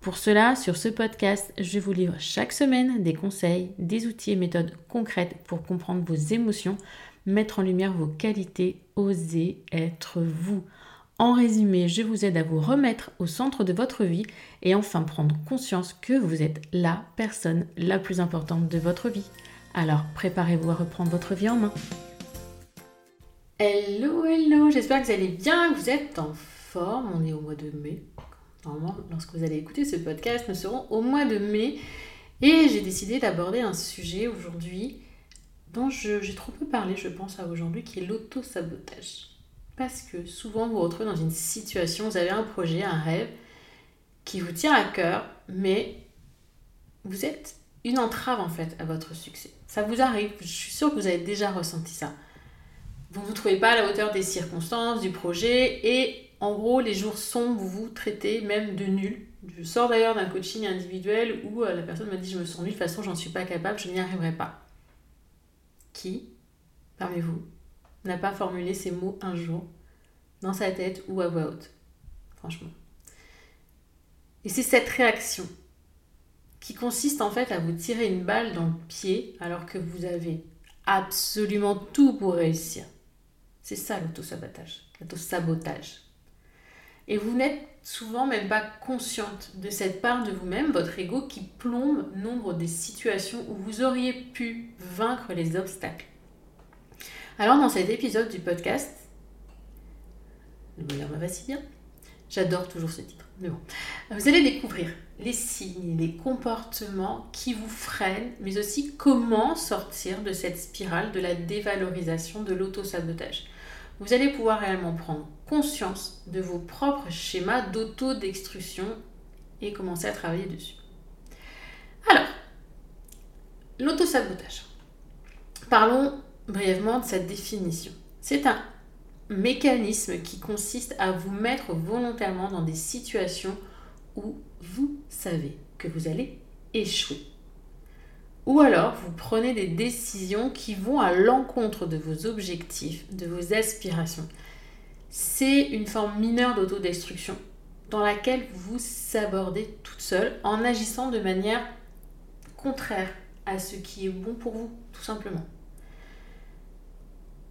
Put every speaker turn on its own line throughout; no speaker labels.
Pour cela, sur ce podcast, je vous livre chaque semaine des conseils, des outils et méthodes concrètes pour comprendre vos émotions, mettre en lumière vos qualités, oser être vous. En résumé, je vous aide à vous remettre au centre de votre vie et enfin prendre conscience que vous êtes la personne la plus importante de votre vie. Alors préparez-vous à reprendre votre vie en main. Hello, hello, j'espère que vous allez bien, que vous êtes en forme. On est au mois de mai. Normalement, lorsque vous allez écouter ce podcast, nous serons au mois de mai. Et j'ai décidé d'aborder un sujet aujourd'hui dont j'ai trop peu parlé, je pense, à aujourd'hui, qui est l'auto-sabotage. Parce que souvent, vous vous retrouvez dans une situation, vous avez un projet, un rêve qui vous tient à cœur, mais vous êtes une entrave en fait à votre succès. Ça vous arrive, je suis sûre que vous avez déjà ressenti ça. Vous ne vous trouvez pas à la hauteur des circonstances, du projet, et en gros, les jours sombres, vous vous traitez même de nul. Je sors d'ailleurs d'un coaching individuel où euh, la personne m'a dit Je me sens nul, de toute façon, j'en suis pas capable, je n'y arriverai pas. Qui, parmi vous, n'a pas formulé ces mots un jour dans sa tête ou à voix haute? Franchement. Et c'est cette réaction qui consiste en fait à vous tirer une balle dans le pied alors que vous avez absolument tout pour réussir. C'est ça l'auto-sabotage. L'auto-sabotage. Et vous n'êtes souvent même pas consciente de cette part de vous-même, votre ego, qui plombe nombre des situations où vous auriez pu vaincre les obstacles. Alors dans cet épisode du podcast, le bonheur me va si bien, j'adore toujours ce titre, mais bon, vous allez découvrir les signes, les comportements qui vous freinent, mais aussi comment sortir de cette spirale de la dévalorisation de l'auto-sabotage vous allez pouvoir réellement prendre conscience de vos propres schémas d'autodestruction et commencer à travailler dessus. Alors, l'autosabotage. Parlons brièvement de cette définition. C'est un mécanisme qui consiste à vous mettre volontairement dans des situations où vous savez que vous allez échouer. Ou alors, vous prenez des décisions qui vont à l'encontre de vos objectifs, de vos aspirations. C'est une forme mineure d'autodestruction dans laquelle vous s'abordez toute seule en agissant de manière contraire à ce qui est bon pour vous, tout simplement.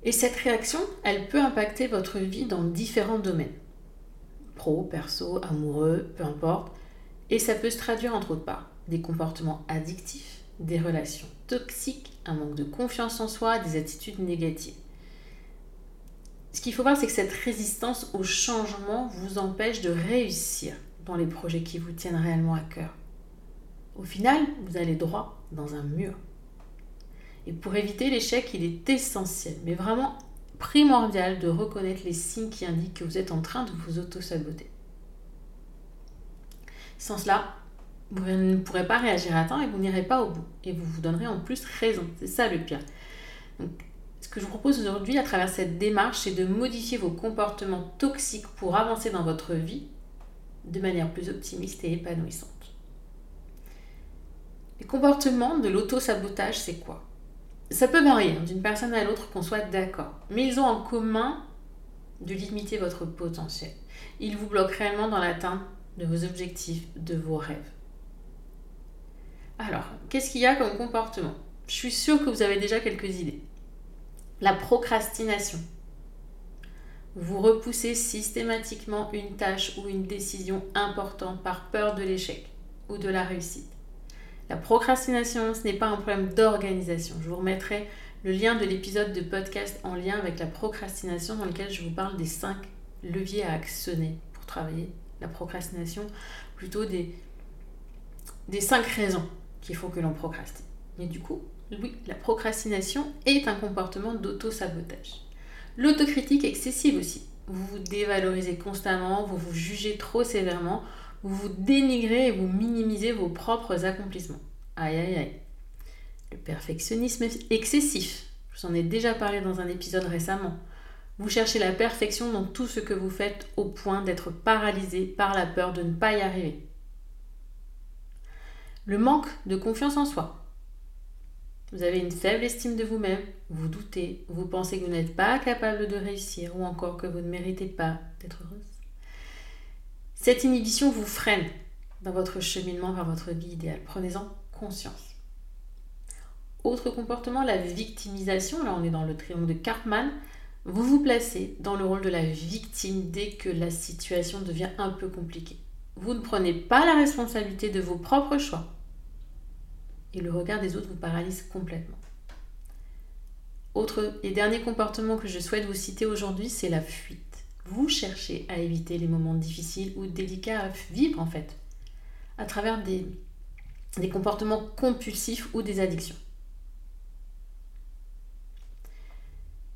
Et cette réaction, elle peut impacter votre vie dans différents domaines. Pro, perso, amoureux, peu importe. Et ça peut se traduire entre autres par des comportements addictifs, des relations toxiques, un manque de confiance en soi, des attitudes négatives. Ce qu'il faut voir, c'est que cette résistance au changement vous empêche de réussir dans les projets qui vous tiennent réellement à cœur. Au final, vous allez droit dans un mur. Et pour éviter l'échec, il est essentiel, mais vraiment primordial, de reconnaître les signes qui indiquent que vous êtes en train de vous auto-saboter. Sans cela, vous ne pourrez pas réagir à temps et vous n'irez pas au bout. Et vous vous donnerez en plus raison. C'est ça le pire. Donc, ce que je vous propose aujourd'hui à travers cette démarche, c'est de modifier vos comportements toxiques pour avancer dans votre vie de manière plus optimiste et épanouissante. Les comportements de l'auto-sabotage, c'est quoi? Ça peut varier hein, d'une personne à l'autre qu'on soit d'accord, mais ils ont en commun de limiter votre potentiel. Ils vous bloquent réellement dans l'atteinte de vos objectifs, de vos rêves. Alors, qu'est-ce qu'il y a comme comportement? Je suis sûre que vous avez déjà quelques idées. La procrastination. Vous repoussez systématiquement une tâche ou une décision importante par peur de l'échec ou de la réussite. La procrastination, ce n'est pas un problème d'organisation. Je vous remettrai le lien de l'épisode de podcast en lien avec la procrastination dans lequel je vous parle des 5 leviers à actionner pour travailler la procrastination, plutôt des, des cinq raisons qu'il faut que l'on procrastine. Et du coup, oui, la procrastination est un comportement d'auto-sabotage. L'autocritique excessive aussi. Vous vous dévalorisez constamment, vous vous jugez trop sévèrement, vous vous dénigrez et vous minimisez vos propres accomplissements. Aïe aïe aïe. Le perfectionnisme excessif. Je vous en ai déjà parlé dans un épisode récemment. Vous cherchez la perfection dans tout ce que vous faites au point d'être paralysé par la peur de ne pas y arriver. Le manque de confiance en soi. Vous avez une faible estime de vous-même, vous doutez, vous pensez que vous n'êtes pas capable de réussir ou encore que vous ne méritez pas d'être heureuse. Cette inhibition vous freine dans votre cheminement vers votre vie idéale. Prenez-en conscience. Autre comportement, la victimisation. Là, on est dans le triangle de Cartman. Vous vous placez dans le rôle de la victime dès que la situation devient un peu compliquée. Vous ne prenez pas la responsabilité de vos propres choix. Et le regard des autres vous paralyse complètement. Autre et dernier comportement que je souhaite vous citer aujourd'hui, c'est la fuite. Vous cherchez à éviter les moments difficiles ou délicats à vivre en fait, à travers des, comportements compulsifs ou des addictions.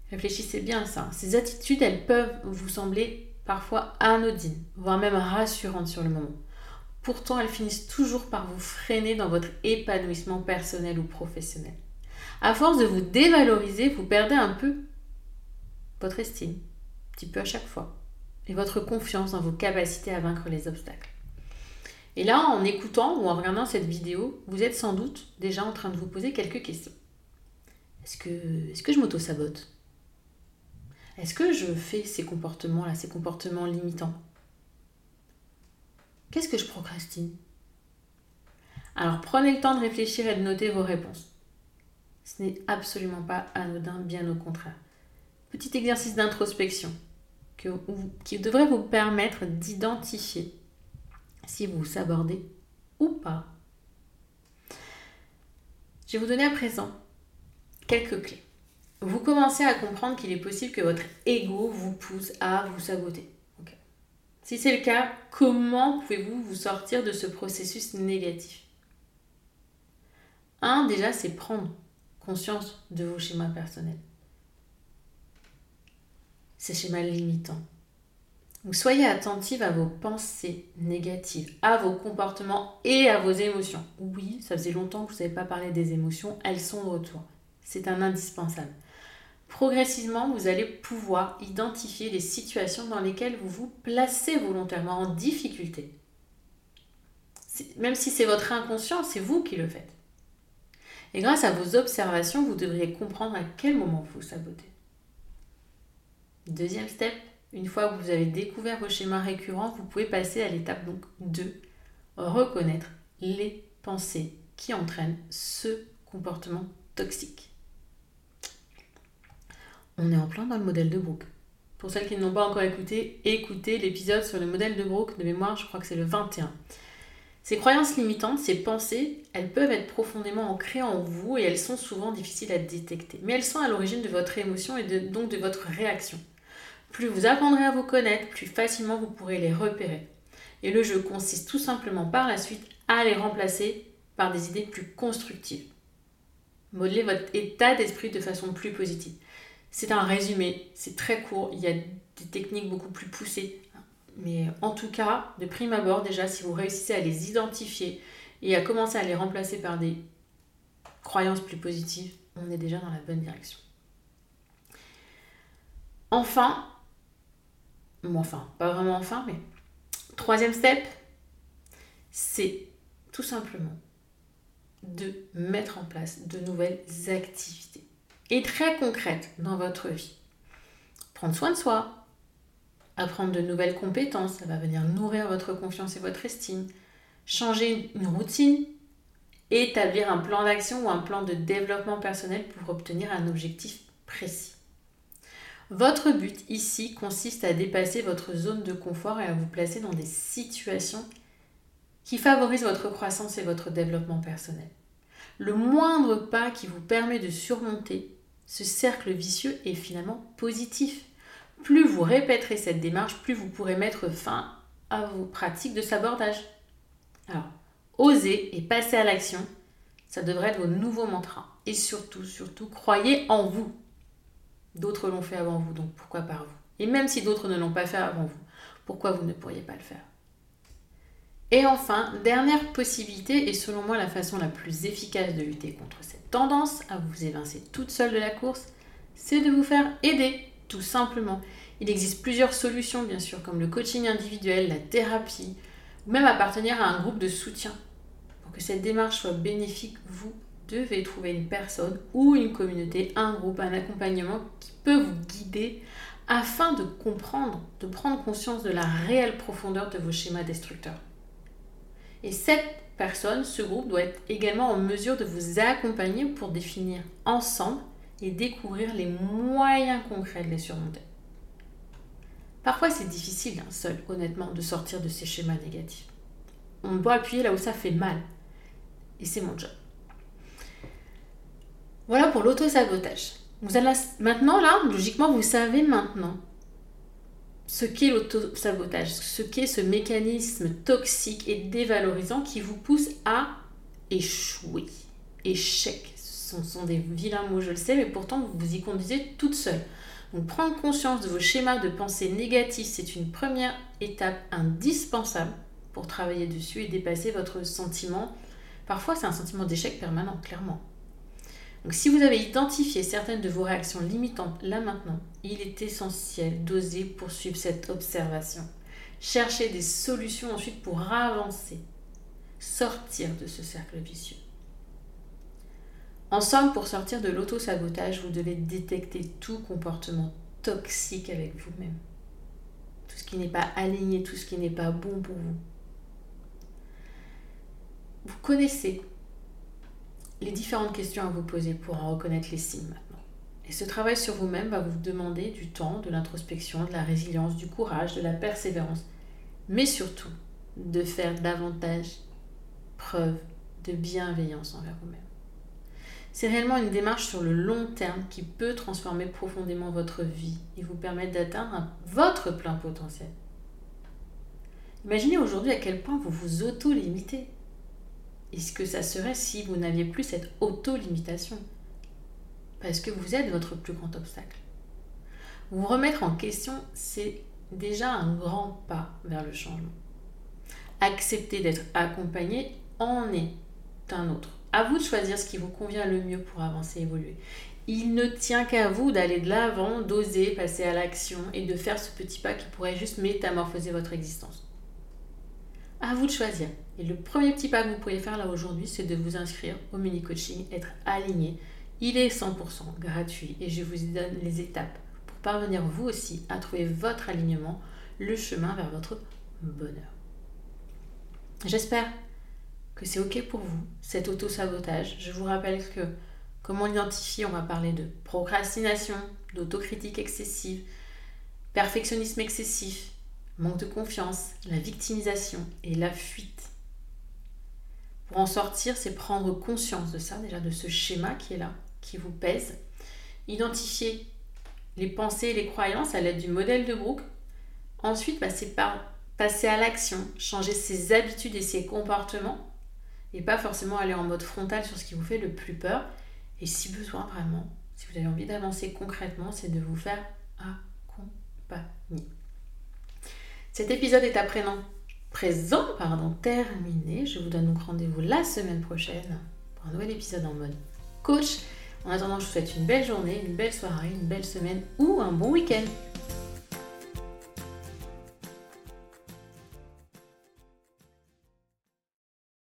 Réfléchissez bien à ça. Ces attitudes, elles peuvent vous sembler parfois anodines, voire même rassurantes sur le moment. Pourtant, elles finissent toujours par vous freiner dans votre épanouissement personnel ou professionnel. À force de vous dévaloriser, vous perdez un peu votre estime, petit peu à chaque fois, et votre confiance dans vos capacités à vaincre les obstacles. Et là, en écoutant ou en regardant cette vidéo, vous êtes sans doute déjà en train de vous poser quelques questions. Est-ce que, est que je m'auto-sabote? Est-ce que je fais ces comportements-là, ces comportements limitants? Qu'est-ce que je procrastine? Alors prenez le temps de réfléchir et de noter vos réponses. Ce n'est absolument pas anodin, bien au contraire. Petit exercice d'introspection qui devrait vous permettre d'identifier si vous vous sabordez ou pas. Je vais vous donner à présent quelques clés vous commencez à comprendre qu'il est possible que votre ego vous pousse à vous saboter. Si c'est le cas, comment pouvez-vous vous sortir de ce processus négatif? Un, déjà, c'est prendre conscience de vos schémas personnels. Ces schémas limitants. Soyez attentive à vos pensées négatives, à vos comportements et à vos émotions. Oui, ça faisait longtemps que vous n'avez pas parlé des émotions, elles sont de retour. C'est un indispensable. Progressivement, vous allez pouvoir identifier les situations dans lesquelles vous vous placez volontairement en difficulté. Même si c'est votre inconscient, c'est vous qui le faites. Et grâce à vos observations, vous devriez comprendre à quel moment vous sabotez. Deuxième step, une fois que vous avez découvert vos schémas récurrents, vous pouvez passer à l'étape donc 2, reconnaître les pensées qui entraînent ce comportement toxique on est en plein dans le modèle de Brooke. Pour celles qui n'ont pas encore écouté, écoutez l'épisode sur le modèle de Brooke de mémoire, je crois que c'est le 21. Ces croyances limitantes, ces pensées, elles peuvent être profondément ancrées en vous et elles sont souvent difficiles à détecter. Mais elles sont à l'origine de votre émotion et donc de votre réaction. Plus vous apprendrez à vous connaître, plus facilement vous pourrez les repérer. Et le jeu consiste tout simplement par la suite à les remplacer par des idées plus constructives. Modeler votre état d'esprit de façon plus positive. C'est un résumé, c'est très court, il y a des techniques beaucoup plus poussées. Mais en tout cas, de prime abord, déjà, si vous réussissez à les identifier et à commencer à les remplacer par des croyances plus positives, on est déjà dans la bonne direction. Enfin, enfin, pas vraiment enfin, mais troisième step, c'est tout simplement de mettre en place de nouvelles activités et très concrète dans votre vie. Prendre soin de soi, apprendre de nouvelles compétences, ça va venir nourrir votre confiance et votre estime, changer une routine, établir un plan d'action ou un plan de développement personnel pour obtenir un objectif précis. Votre but ici consiste à dépasser votre zone de confort et à vous placer dans des situations qui favorisent votre croissance et votre développement personnel. Le moindre pas qui vous permet de surmonter ce cercle vicieux est finalement positif. plus vous répéterez cette démarche, plus vous pourrez mettre fin à vos pratiques de sabordage. Alors, osez et passez à l'action, ça devrait être vos nouveaux mantras. Et surtout, surtout, croyez en vous. D'autres l'ont fait avant vous, donc pourquoi pas vous? Et même si d'autres ne l'ont pas fait avant vous, pourquoi vous ne pourriez pas le faire? Et enfin, dernière possibilité, et selon moi la façon la plus efficace de lutter contre cette tendance à vous évincer toute seule de la course, c'est de vous faire aider, tout simplement. Il existe plusieurs solutions, bien sûr, comme le coaching individuel, la thérapie, ou même appartenir à un groupe de soutien. Que cette démarche soit bénéfique, vous devez trouver une personne ou une communauté, un groupe, un accompagnement qui peut vous guider afin de comprendre, de prendre conscience de la réelle profondeur de vos schémas destructeurs. Et cette personne, ce groupe, doit être également en mesure de vous accompagner pour définir ensemble et découvrir les moyens concrets de les surmonter. Parfois, c'est difficile, hein, seul, honnêtement, de sortir de ces schémas négatifs. On doit appuyer là où ça fait mal. Et c'est mon job. Voilà pour l'auto-sabotage. Maintenant, là, logiquement, vous savez maintenant ce qu'est l'auto-sabotage, ce qu'est ce mécanisme toxique et dévalorisant qui vous pousse à échouer. Échec. Ce sont, des vilains mots, je le sais, mais pourtant vous vous y conduisez toute seule. Donc prendre conscience de vos schémas de pensée négatifs, c'est une première étape indispensable pour travailler dessus et dépasser votre sentiment Parfois, c'est un sentiment d'échec permanent, clairement. Donc, si vous avez identifié certaines de vos réactions limitantes là maintenant, il est essentiel d'oser poursuivre cette observation. Chercher des solutions ensuite pour avancer, sortir de ce cercle vicieux. En somme, pour sortir de l'auto-sabotage, vous devez détecter tout comportement toxique avec vous-même. Tout ce qui n'est pas aligné, tout ce qui n'est pas bon pour vous vous connaissez les différentes questions à vous poser pour en reconnaître les signes maintenant. Et ce travail sur vous-même va vous demander du temps, de l'introspection, de la résilience, du courage, de la persévérance, mais surtout de faire davantage preuve de bienveillance envers vous-même. C'est réellement une démarche sur le long terme qui peut transformer profondément votre vie et vous permettre d'atteindre votre plein potentiel. Imaginez aujourd'hui à quel point vous vous auto-limitez et ce que ça serait si vous n'aviez plus cette auto-limitation? Parce que vous êtes votre plus grand obstacle. Vous remettre en question, c'est déjà un grand pas vers le changement. Accepter d'être accompagné en est un autre. À vous de choisir ce qui vous convient le mieux pour avancer et évoluer. Il ne tient qu'à vous d'aller de l'avant, d'oser passer à l'action et de faire ce petit pas qui pourrait juste métamorphoser votre existence. À vous de choisir. Et le premier petit pas que vous pourriez faire là aujourd'hui, c'est de vous inscrire au mini coaching, être aligné. Il est 100% gratuit et je vous donne les étapes pour parvenir vous aussi à trouver votre alignement, le chemin vers votre bonheur. J'espère que c'est OK pour vous, cet auto-sabotage. Je vous rappelle que comment l'identifier, on va parler de procrastination, d'autocritique excessive, perfectionnisme excessif, manque de confiance, la victimisation et la fuite. Pour en sortir, c'est prendre conscience de ça, déjà de ce schéma qui est là, qui vous pèse. Identifier les pensées et les croyances à l'aide du modèle de Brooke. Ensuite, bah, passer à l'action, changer ses habitudes et ses comportements et pas forcément aller en mode frontal sur ce qui vous fait le plus peur. Et si besoin vraiment, si vous avez envie d'avancer concrètement, c'est de vous faire accompagner. Cet épisode est à présent, terminé. Je vous donne donc rendez-vous la semaine prochaine pour un nouvel épisode en mode coach. En attendant, je vous souhaite une belle journée, une belle soirée, une belle semaine ou un bon week-end.